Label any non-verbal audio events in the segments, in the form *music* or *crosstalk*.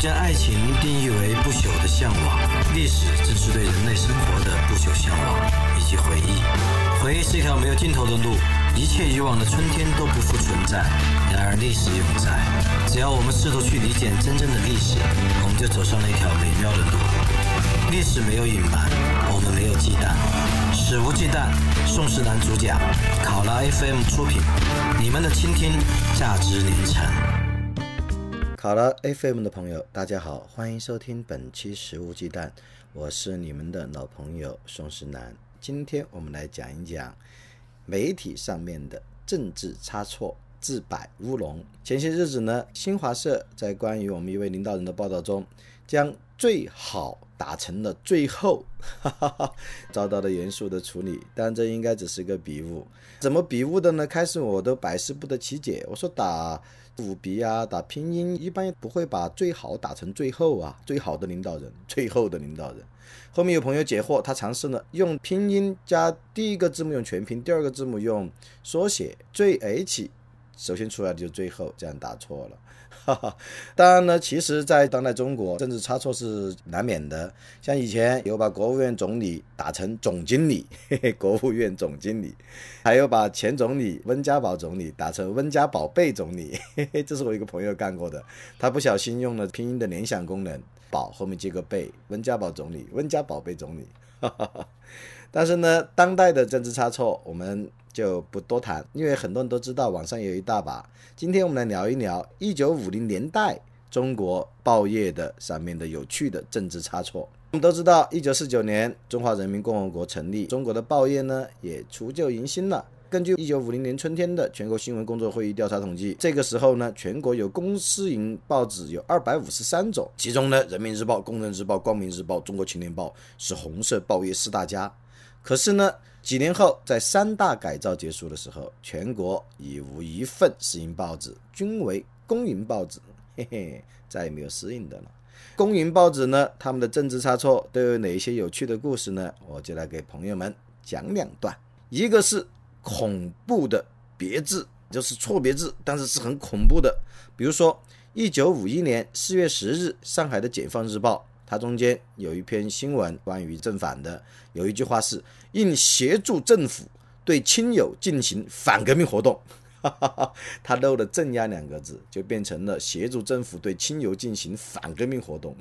将爱情定义为不朽的向往，历史正是对人类生活的不朽向往以及回忆。回忆是一条没有尽头的路，一切以往的春天都不复存在。然而历史永在，只要我们试图去理解真正的历史，我们就走上了一条美妙的路。历史没有隐瞒，我们没有忌惮，史无忌惮。宋氏男主讲，考拉 FM 出品，你们的倾听价值连城。考拉 FM 的朋友，大家好，欢迎收听本期《食物鸡蛋》，我是你们的老朋友宋世南。今天我们来讲一讲媒体上面的政治差错、自摆乌龙。前些日子呢，新华社在关于我们一位领导人的报道中，将最好打成了最后，*laughs* 哈哈哈，遭到了严肃的处理。当然，这应该只是个笔误。怎么笔误的呢？开始我都百思不得其解。我说打五笔啊，打拼音，一般不会把最好打成最后啊。最好的领导人，*laughs* 最后的领导人。后面有朋友解惑，他尝试了用拼音加第一个字母用全拼，第二个字母用缩写，最 H，首先出来的就最后，这样打错了。哈哈，当然呢，其实，在当代中国，政治差错是难免的。像以前有把国务院总理打成总经理，嘿嘿，国务院总经理，还有把前总理温家宝总理打成温家宝贝总理，嘿嘿，这是我一个朋友干过的。他不小心用了拼音的联想功能，宝后面接个贝，温家宝总理，温家宝贝总理。哈哈哈。但是呢，当代的政治差错，我们。就不多谈，因为很多人都知道，网上有一大把。今天我们来聊一聊一九五零年代中国报业的上面的有趣的政治差错。我们都知道，一九四九年中华人民共和国成立，中国的报业呢也除旧迎新了。根据一九五零年春天的全国新闻工作会议调查统计，这个时候呢，全国有公私营报纸有二百五十三种，其中呢，人民日报、工人日报、光明日报、中国青年报是红色报业四大家。可是呢？几年后，在三大改造结束的时候，全国已无一份私营报纸，均为公营报纸。嘿嘿，再也没有私营的了。公营报纸呢，他们的政治差错都有哪些有趣的故事呢？我就来给朋友们讲两段。一个是恐怖的别字，就是错别字，但是是很恐怖的。比如说，一九五一年四月十日，上海的《解放日报》。它中间有一篇新闻关于正反的，有一句话是应协助政府对亲友进行反革命活动，*laughs* 他漏了镇压两个字，就变成了协助政府对亲友进行反革命活动。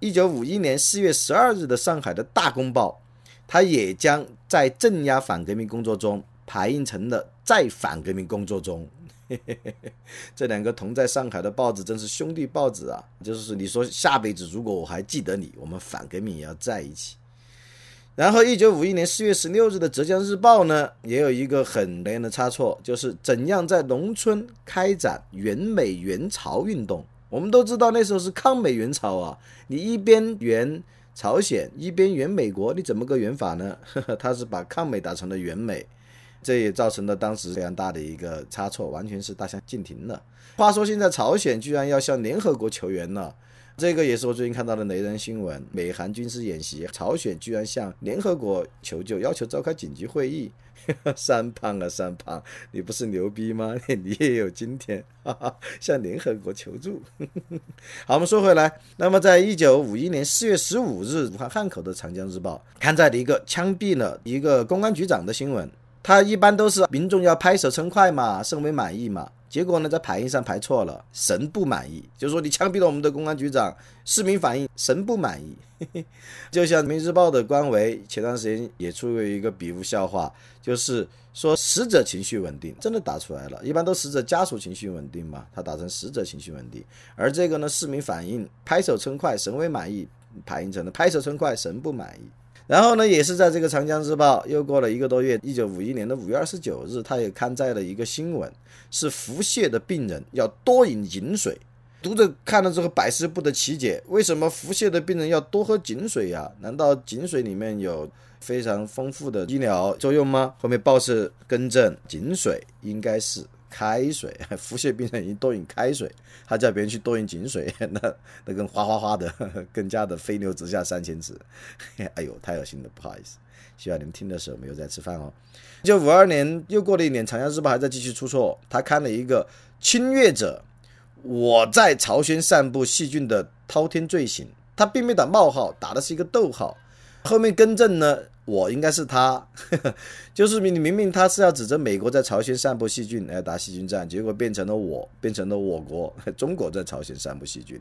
一九五一年四月十二日的上海的大公报，它也将在镇压反革命工作中排印成了在反革命工作中。*laughs* 这两个同在上海的报纸真是兄弟报纸啊！就是你说下辈子如果我还记得你，我们反革命也要在一起。然后，一九五一年四月十六日的浙江日报呢，也有一个很严的差错，就是怎样在农村开展援美援朝运动。我们都知道那时候是抗美援朝啊，你一边援朝鲜，一边援美国，你怎么个援法呢？*laughs* 他是把抗美打成了援美。这也造成了当时非常大的一个差错，完全是大相径庭了。话说现在朝鲜居然要向联合国求援了，这个也是我最近看到的雷人新闻。美韩军事演习，朝鲜居然向联合国求救，要求召开紧急会议。*laughs* 三胖啊三胖，你不是牛逼吗？*laughs* 你也有今天，向联合国求助。*laughs* 好，我们说回来，那么在一九五一年四月十五日，武汉汉口的长江日报刊载了一个枪毙了一个公安局长的新闻。他一般都是民众要拍手称快嘛，甚为满意嘛。结果呢，在排印上排错了，神不满意，就是说你枪毙了我们的公安局长，市民反映神不满意。*laughs* 就像《人民日报》的官微前段时间也出过一个笔误笑话，就是说死者情绪稳定，真的打出来了。一般都死者家属情绪稳定嘛，他打成死者情绪稳定。而这个呢，市民反映拍手称快，神为满意，排印成了拍手称快，神不满意。然后呢，也是在这个《长江日报》又过了一个多月，一九五一年的五月二十九日，他也刊载了一个新闻，是腹泻的病人要多饮井水。读者看了之后百思不得其解，为什么腹泻的病人要多喝井水呀？难道井水里面有非常丰富的医疗作用吗？后面报是更正，井水应该是。开水，腹泻病人已经多饮开水，他叫别人去多饮井水，*laughs* 那那跟哗哗哗的，*laughs* 更加的飞流直下三千尺。*laughs* 哎呦，太恶心了，不好意思，希望你们听的时候没有在吃饭哦。一九五二年又过了一年，长江日报还在继续出错，他刊了一个侵略者我在朝鲜散布细菌的滔天罪行，他并没打冒号，打的是一个逗号，后面更正呢，我应该是他，*laughs* 就是明明明他是要指责美国在朝鲜散布细菌来打细菌战，结果变成了我，变成了我国 *laughs* 中国在朝鲜散布细菌，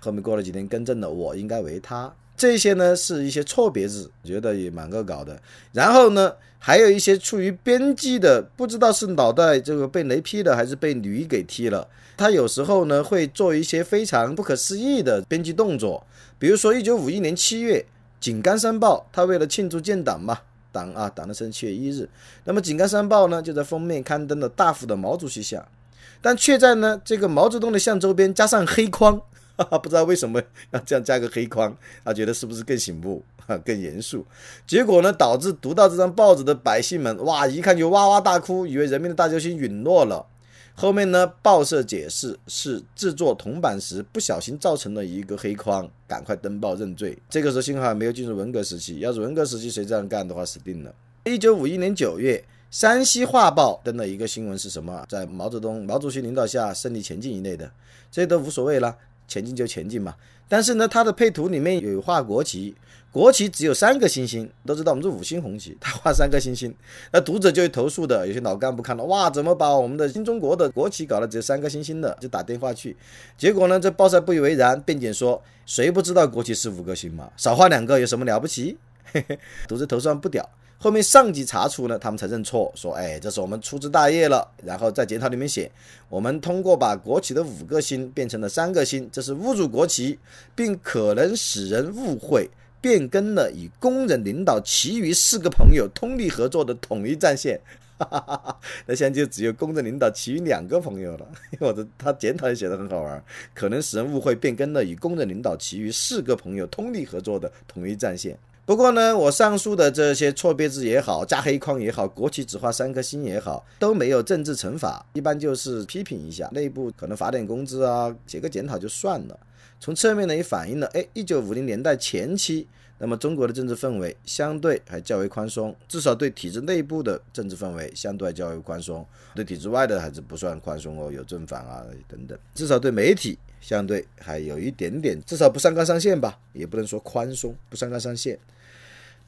后面过了几天更正了，我应该为他。这些呢是一些错别字，觉得也蛮恶搞的。然后呢，还有一些处于编辑的，不知道是脑袋这个被雷劈了，还是被驴给踢了。他有时候呢会做一些非常不可思议的编辑动作。比如说，一九五一年七月，《井冈山报》他为了庆祝建党嘛，党啊党的生七月一日，那么《井冈山报》呢就在封面刊登了大幅的毛主席像，但却在呢这个毛泽东的像周边加上黑框。哈 *laughs* 哈不知道为什么要这样加个黑框，他觉得是不是更醒目、哈 *laughs* 更严肃？结果呢，导致读到这张报纸的百姓们，哇，一看就哇哇大哭，以为人民的大救星陨落了。后面呢，报社解释是制作铜板时不小心造成了一个黑框，赶快登报认罪。这个时候幸好还没有进入文革时期，要是文革时期谁这样干的话，死定了。一九五一年九月，山西画报登了一个新闻是什么？在毛泽东、毛主席领导下胜利前进一类的，这都无所谓了。前进就前进嘛，但是呢，它的配图里面有画国旗，国旗只有三个星星，都知道我们是五星红旗，他画三个星星，那读者就会投诉的，有些老干部看到，哇，怎么把我们的新中国的国旗搞得只有三个星星的，就打电话去，结果呢，这报社不以为然，辩解说，谁不知道国旗是五个星嘛，少画两个有什么了不起？嘿嘿，读者投诉不屌。后面上级查处呢，他们才认错，说：“哎，这是我们粗枝大叶了。”然后在检讨里面写：“我们通过把国旗的五个星变成了三个星，这是侮辱国旗，并可能使人误会变更了与工人领导其余四个朋友通力合作的统一战线。”哈哈哈哈那现在就只有工人领导其余两个朋友了。我的他检讨也写的很好玩，可能使人误会变更了与工人领导其余四个朋友通力合作的统一战线。不过呢，我上述的这些错别字也好，加黑框也好，国旗只画三颗星也好，都没有政治惩罚，一般就是批评一下，内部可能发点工资啊，写个检讨就算了。从侧面呢也反映了，哎，一九五零年代前期，那么中国的政治氛围相对还较为宽松，至少对体制内部的政治氛围相对较为宽松，对体制外的还是不算宽松哦，有正反啊等等，至少对媒体相对还有一点点，至少不上纲上线吧，也不能说宽松，不上纲上线。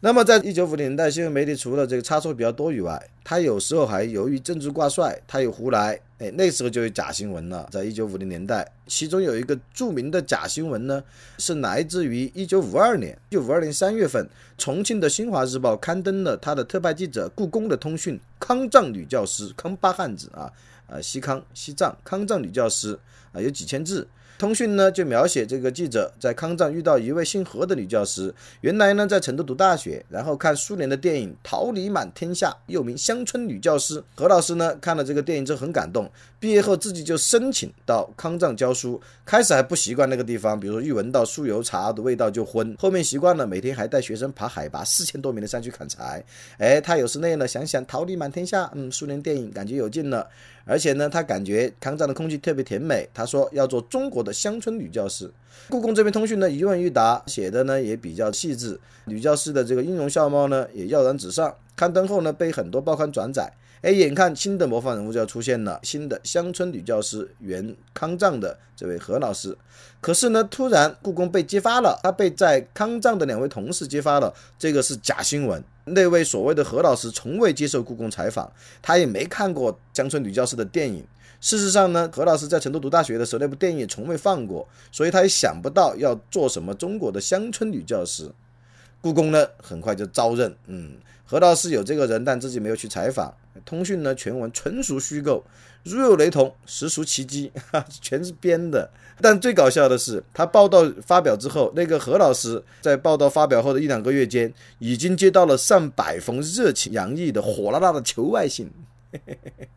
那么，在一九五零年代，新闻媒体除了这个差错比较多以外，它有时候还由于政治挂帅，它有胡来，哎，那时候就有假新闻了。在一九五零年代，其中有一个著名的假新闻呢，是来自于一九五二年。一九五二年三月份，重庆的新华日报刊登了他的特派记者故宫的通讯，康藏女教师，康巴汉子啊，呃，西康西藏康藏女教师啊，有几千字。通讯呢，就描写这个记者在康藏遇到一位姓何的女教师，原来呢在成都读大学，然后看苏联的电影《桃李满天下》，又名《乡村女教师》。何老师呢看了这个电影之后很感动，毕业后自己就申请到康藏教书。开始还不习惯那个地方，比如说一闻到酥油茶的味道就昏，*laughs* 后面习惯了，每天还带学生爬海拔四千多米的山去砍柴。哎，他有时累了，想想《桃李满天下》，嗯，苏联电影感觉有劲了。而且呢，他感觉抗战的空气特别甜美。他说要做中国的乡村女教师。故宫这边通讯呢一问一答，写的呢也比较细致。女教师的这个音容笑貌呢也跃然纸上。刊登后呢被很多报刊转载。哎，眼看新的模范人物就要出现了，新的乡村女教师，原康藏的这位何老师。可是呢，突然故宫被揭发了，他被在康藏的两位同事揭发了，这个是假新闻。那位所谓的何老师从未接受故宫采访，他也没看过乡村女教师的电影。事实上呢，何老师在成都读大学的时候，那部电影从未放过，所以他也想不到要做什么中国的乡村女教师。故宫呢，很快就招认，嗯，何老师有这个人，但自己没有去采访。通讯呢，全文纯属虚构，如有雷同，实属奇迹，哈 *laughs* 全是编的。但最搞笑的是，他报道发表之后，那个何老师在报道发表后的一两个月间，已经接到了上百封热情洋溢的火辣辣的求爱信。嘿嘿嘿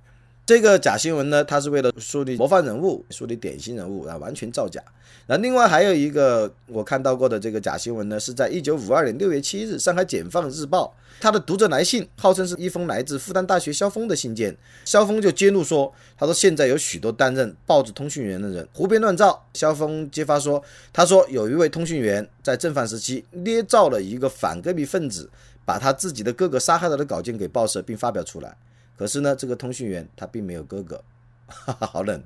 这个假新闻呢，它是为了树立模范人物、树立典型人物啊，完全造假。那另外还有一个我看到过的这个假新闻呢，是在一九五二年六月七日，上海解放日报他的读者来信，号称是一封来自复旦大学萧峰的信件。萧峰就揭露说，他说现在有许多担任报纸通讯员的人胡编乱造。萧峰揭发说，他说有一位通讯员在正反时期捏造了一个反革命分子把他自己的哥哥杀害了的稿件给报社，并发表出来。可是呢，这个通讯员他并没有哥哥，哈哈，好冷。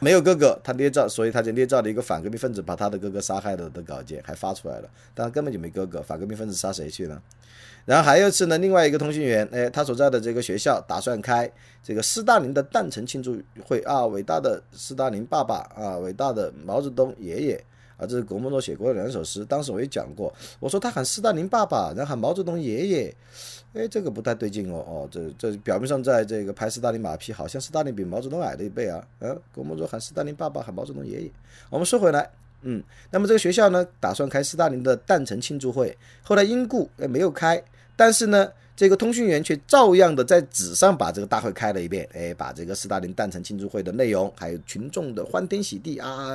没有哥哥，他捏造，所以他就捏造了一个反革命分子把他的哥哥杀害了的稿件，还发出来了，但根本就没哥哥，反革命分子杀谁去呢？然后还有一次呢，另外一个通讯员，哎，他所在的这个学校打算开这个斯大林的诞辰庆祝会啊，伟大的斯大林爸爸啊，伟大的毛泽东爷爷啊，这是郭沫若写过的两首诗。当时我也讲过，我说他喊斯大林爸爸，然后喊毛泽东爷爷，哎，这个不太对劲哦哦，这这表面上在这个拍斯大林马屁，好像斯大林比毛泽东矮了一辈啊。嗯，郭沫若喊斯大林爸爸，喊毛泽东爷爷。我们说回来。嗯，那么这个学校呢，打算开斯大林的诞辰庆祝会，后来因故哎没有开，但是呢，这个通讯员却照样的在纸上把这个大会开了一遍，哎，把这个斯大林诞辰庆祝会的内容，还有群众的欢天喜地啊，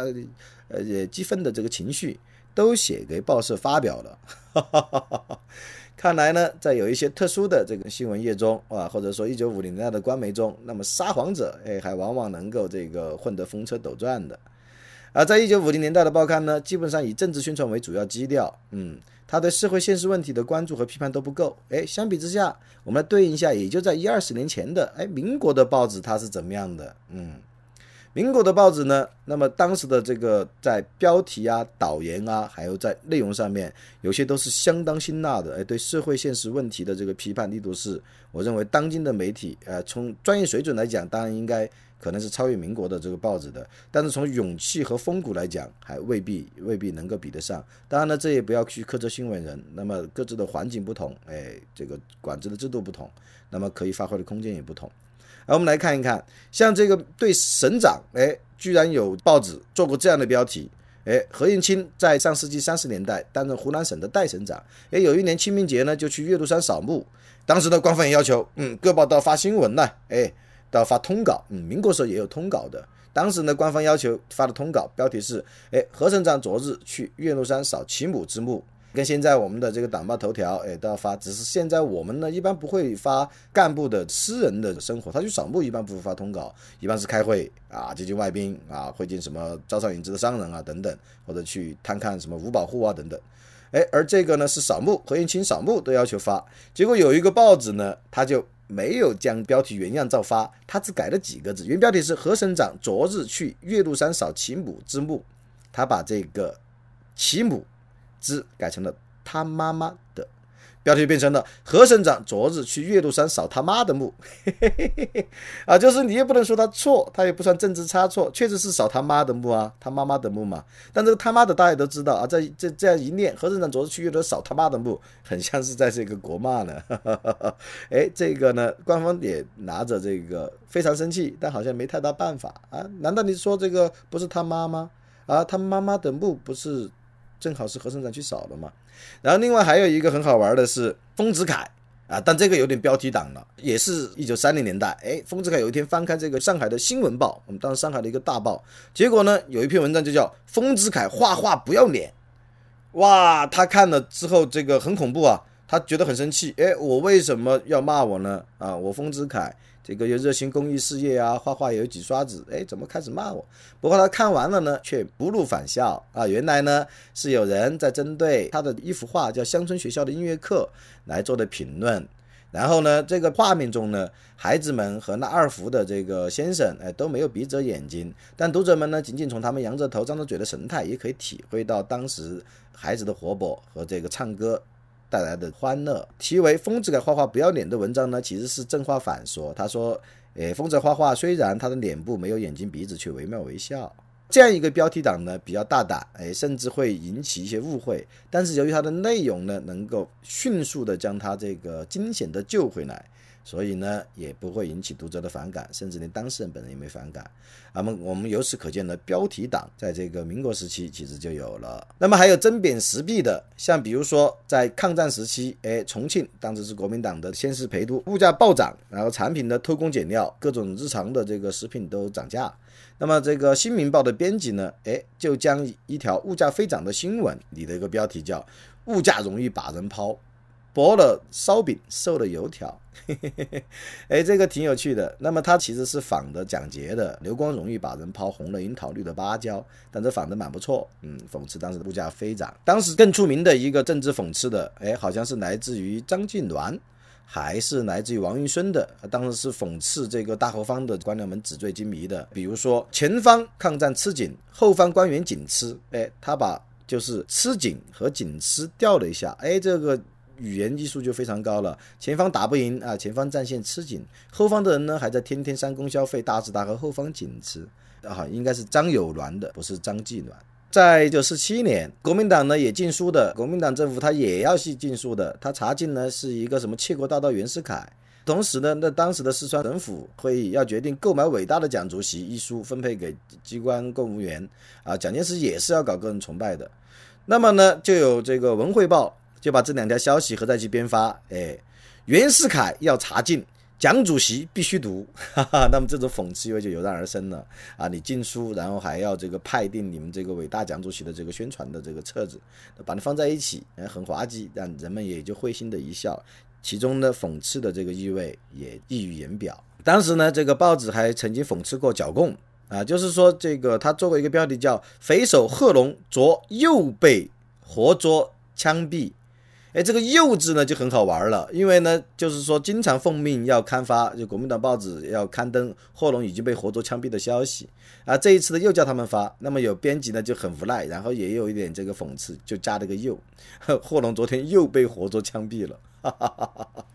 呃，激愤的这个情绪，都写给报社发表了。*laughs* 看来呢，在有一些特殊的这个新闻业中啊，或者说一九五零年代的官媒中，那么撒谎者哎，还往往能够这个混得风车斗转的。而在一九五零年代的报刊呢，基本上以政治宣传为主要基调，嗯，他对社会现实问题的关注和批判都不够。哎，相比之下，我们来对应一下，也就在一二十年前的，哎，民国的报纸它是怎么样的？嗯，民国的报纸呢，那么当时的这个在标题啊、导言啊，还有在内容上面，有些都是相当辛辣的。哎，对社会现实问题的这个批判力度是，我认为当今的媒体，呃，从专业水准来讲，当然应该。可能是超越民国的这个报纸的，但是从勇气和风骨来讲，还未必未必能够比得上。当然呢，这也不要去苛责新闻人。那么各自的环境不同，哎，这个管制的制度不同，那么可以发挥的空间也不同。而我们来看一看，像这个对省长，哎，居然有报纸做过这样的标题，哎，何应钦在上世纪三十年代担任湖南省的代省长，哎，有一年清明节呢，就去岳麓山扫墓，当时的官方也要求，嗯，各报道发新闻呢，哎。都要发通稿，嗯，民国时候也有通稿的。当时呢，官方要求发的通稿标题是：哎，何省长昨日去岳麓山扫其母之墓。跟现在我们的这个党报头条，哎，都要发。只是现在我们呢，一般不会发干部的私人的生活，他去扫墓一般不会发通稿，一般是开会啊，接见外宾啊，会见什么招商引资的商人啊等等，或者去探看什么五保户啊等等。哎，而这个呢是扫墓，何应钦扫墓都要求发。结果有一个报纸呢，他就。没有将标题原样照发，他只改了几个字。原标题是何省长昨日去岳麓山扫其母之墓，他把这个其母之改成了他妈妈的。标题变成了何省长昨日去岳麓山扫他妈的墓，*laughs* 啊，就是你也不能说他错，他也不算政治差错，确实是扫他妈的墓啊，他妈妈的墓嘛。但这个他妈的大家都知道啊，在这这样一念，何省长昨日去岳麓扫他妈的墓，很像是在这个国骂呢。*laughs* 哎，这个呢，官方也拿着这个非常生气，但好像没太大办法啊。难道你说这个不是他妈吗？啊，他妈妈的墓不是？正好是何省长区少了嘛，然后另外还有一个很好玩的是丰子恺啊，但这个有点标题党了，也是一九三零年代，哎，丰子恺有一天翻开这个上海的新闻报，我们当时上海的一个大报，结果呢有一篇文章就叫丰子恺画画不要脸，哇，他看了之后这个很恐怖啊，他觉得很生气，哎，我为什么要骂我呢？啊，我丰子恺。这个又热心公益事业啊，画画有几刷子，哎，怎么开始骂我？不过他看完了呢，却不露反笑啊。原来呢，是有人在针对他的一幅画，叫《乡村学校的音乐课》来做的评论。然后呢，这个画面中呢，孩子们和那二胡的这个先生，哎，都没有闭着眼睛。但读者们呢，仅仅从他们扬着头、张着嘴的神态，也可以体会到当时孩子的活泼和这个唱歌。带来的欢乐，题为“疯子给画画不要脸”的文章呢，其实是正话反说。他说：“诶，疯子画画虽然他的脸部没有眼睛鼻子，却惟妙惟肖。”这样一个标题党呢，比较大胆，诶，甚至会引起一些误会。但是由于它的内容呢，能够迅速的将他这个惊险的救回来。所以呢，也不会引起读者的反感，甚至连当事人本人也没反感。那么我们由此可见呢，标题党在这个民国时期其实就有了。那么还有针砭时弊的，像比如说在抗战时期，哎，重庆当时是国民党的先是陪都，物价暴涨，然后产品的偷工减料，各种日常的这个食品都涨价。那么这个新民报的编辑呢，哎，就将一条物价飞涨的新闻里的一个标题叫“物价容易把人抛”。薄了烧饼，瘦了油条，*laughs* 哎，这个挺有趣的。那么它其实是仿的蒋捷的“流光容易把人抛，红了樱桃，绿了芭蕉”，但这仿的蛮不错。嗯，讽刺当时的物价飞涨。当时更出名的一个政治讽刺的，哎，好像是来自于张敬鸾还是来自于王云孙的，当时是讽刺这个大后方的官僚们纸醉金迷的。比如说前方抗战吃紧，后方官员紧吃，哎，他把就是吃紧和紧吃调了一下，哎，这个语言艺术就非常高了。前方打不赢啊，前方战线吃紧，后方的人呢还在天天三公消费，大吃大喝，后方紧吃啊，应该是张友鸾的，不是张继鸾。在一九四七年，国民党呢也禁书的，国民党政府他也要去禁书的，他查禁呢是一个什么窃国大盗袁世凯，同时呢，那当时的四川省府会议要决定购买伟大的蒋主席一书分配给机关公务员，啊，蒋介石也是要搞个人崇拜的，那么呢，就有这个文汇报就把这两条消息合在一起编发，哎，袁世凯要查禁。蒋主席必须读，哈哈，那么这种讽刺意味就油然而生了啊！你禁书，然后还要这个派定你们这个伟大蒋主席的这个宣传的这个册子，把它放在一起，哎，很滑稽，但人们也就会心的一笑，其中的讽刺的这个意味也溢于言表。当时呢，这个报纸还曾经讽刺过剿共啊，就是说这个他做过一个标题叫“匪首贺龙着又被活捉枪毙”。哎，这个“幼稚呢就很好玩了，因为呢，就是说经常奉命要刊发，就国民党报纸要刊登贺龙已经被活捉枪毙的消息啊。这一次呢又叫他们发，那么有编辑呢就很无奈，然后也有一点这个讽刺，就加了个“又”，*laughs* 贺龙昨天又被活捉枪毙了。哈哈哈哈哈。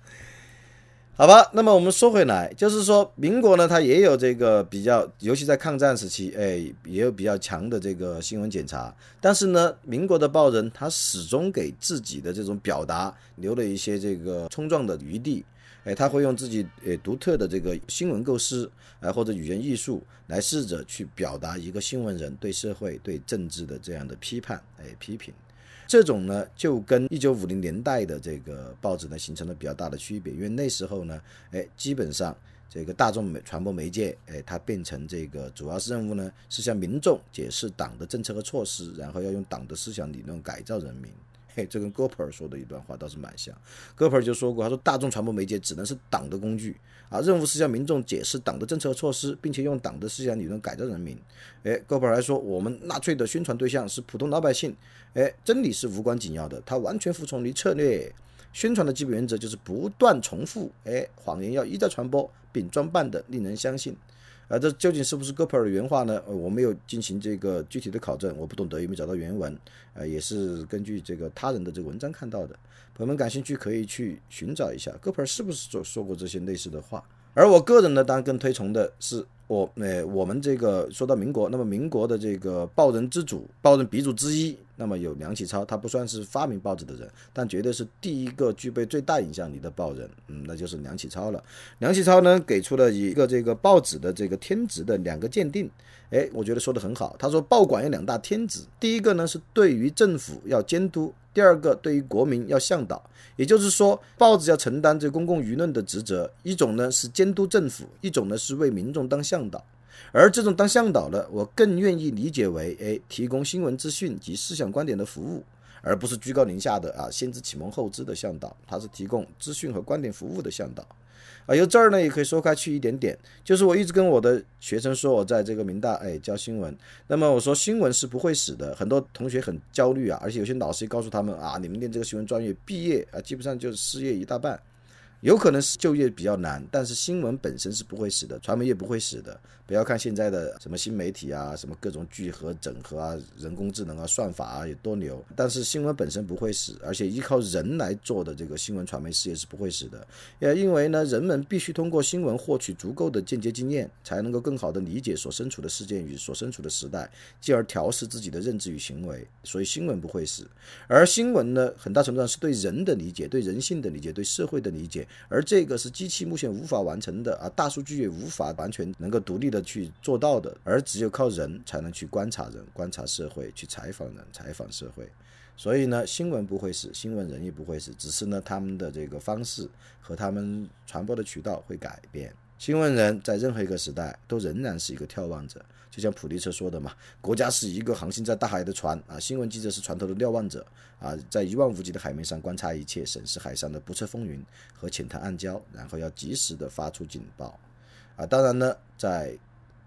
好吧，那么我们说回来，就是说民国呢，它也有这个比较，尤其在抗战时期，哎，也有比较强的这个新闻检查。但是呢，民国的报人他始终给自己的这种表达留了一些这个冲撞的余地，哎，他会用自己呃独特的这个新闻构思，哎，或者语言艺术来试着去表达一个新闻人对社会、对政治的这样的批判，哎，批评。这种呢，就跟一九五零年代的这个报纸呢，形成了比较大的区别。因为那时候呢，哎，基本上这个大众媒传播媒介，哎，它变成这个主要任务呢，是向民众解释党的政策和措施，然后要用党的思想理论改造人民。嘿，这跟戈普尔说的一段话倒是蛮像。戈普尔就说过，他说大众传播媒介只能是党的工具啊，任务是向民众解释党的政策和措施，并且用党的思想理论改造人民。哎，戈普尔还说，我们纳粹的宣传对象是普通老百姓。哎，真理是无关紧要的，它完全服从于策略。宣传的基本原则就是不断重复，哎，谎言要一再传播，并装扮的令人相信。啊，这究竟是不是戈普尔的原话呢？呃，我没有进行这个具体的考证，我不懂得有，没有找到原文。呃，也是根据这个他人的这个文章看到的。朋友们感兴趣可以去寻找一下，戈普尔是不是说说过这些类似的话？而我个人呢，当然更推崇的是。我呃，我们这个说到民国，那么民国的这个报人之祖、报人鼻祖之一，那么有梁启超，他不算是发明报纸的人，但绝对是第一个具备最大影响力的报人，嗯，那就是梁启超了。梁启超呢，给出了一个这个报纸的这个天职的两个鉴定，哎，我觉得说的很好。他说，报馆有两大天职，第一个呢是对于政府要监督。第二个，对于国民要向导，也就是说，报纸要承担这公共舆论的职责。一种呢是监督政府，一种呢是为民众当向导。而这种当向导的，我更愿意理解为，哎，提供新闻资讯及思想观点的服务，而不是居高临下的啊，先知启蒙后知的向导。他是提供资讯和观点服务的向导。啊，由这儿呢也可以说开去一点点，就是我一直跟我的学生说，我在这个民大哎教新闻，那么我说新闻是不会死的，很多同学很焦虑啊，而且有些老师也告诉他们啊，你们念这个新闻专业毕业啊，基本上就是失业一大半。有可能是就业比较难，但是新闻本身是不会死的，传媒业不会死的。不要看现在的什么新媒体啊，什么各种聚合整合啊，人工智能啊，算法啊有多牛，但是新闻本身不会死，而且依靠人来做的这个新闻传媒事业是不会死的。也因为呢，人们必须通过新闻获取足够的间接经验，才能够更好的理解所身处的事件与所身处的时代，进而调试自己的认知与行为。所以新闻不会死，而新闻呢，很大程度上是对人的理解、对人性的理解、对社会的理解。而这个是机器目前无法完成的啊，大数据也无法完全能够独立的去做到的，而只有靠人才能去观察人、观察社会、去采访人、采访社会。所以呢，新闻不会死，新闻人也不会死，只是呢，他们的这个方式和他们传播的渠道会改变。新闻人在任何一个时代都仍然是一个眺望者，就像普利策说的嘛：“国家是一个航行在大海的船啊，新闻记者是船头的瞭望者啊，在一望无际的海面上观察一切，审视海上的不测风云和浅滩暗礁，然后要及时的发出警报啊。当然呢，在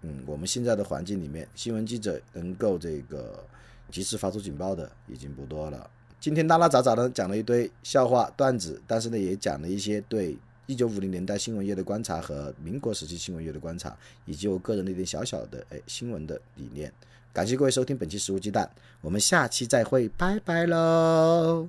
嗯我们现在的环境里面，新闻记者能够这个及时发出警报的已经不多了。”今天拉拉杂杂的讲了一堆笑话段子，但是呢，也讲了一些对一九五零年代新闻业的观察和民国时期新闻业的观察，以及我个人的一点小小的哎新闻的理念。感谢各位收听本期食物鸡蛋，我们下期再会，拜拜喽。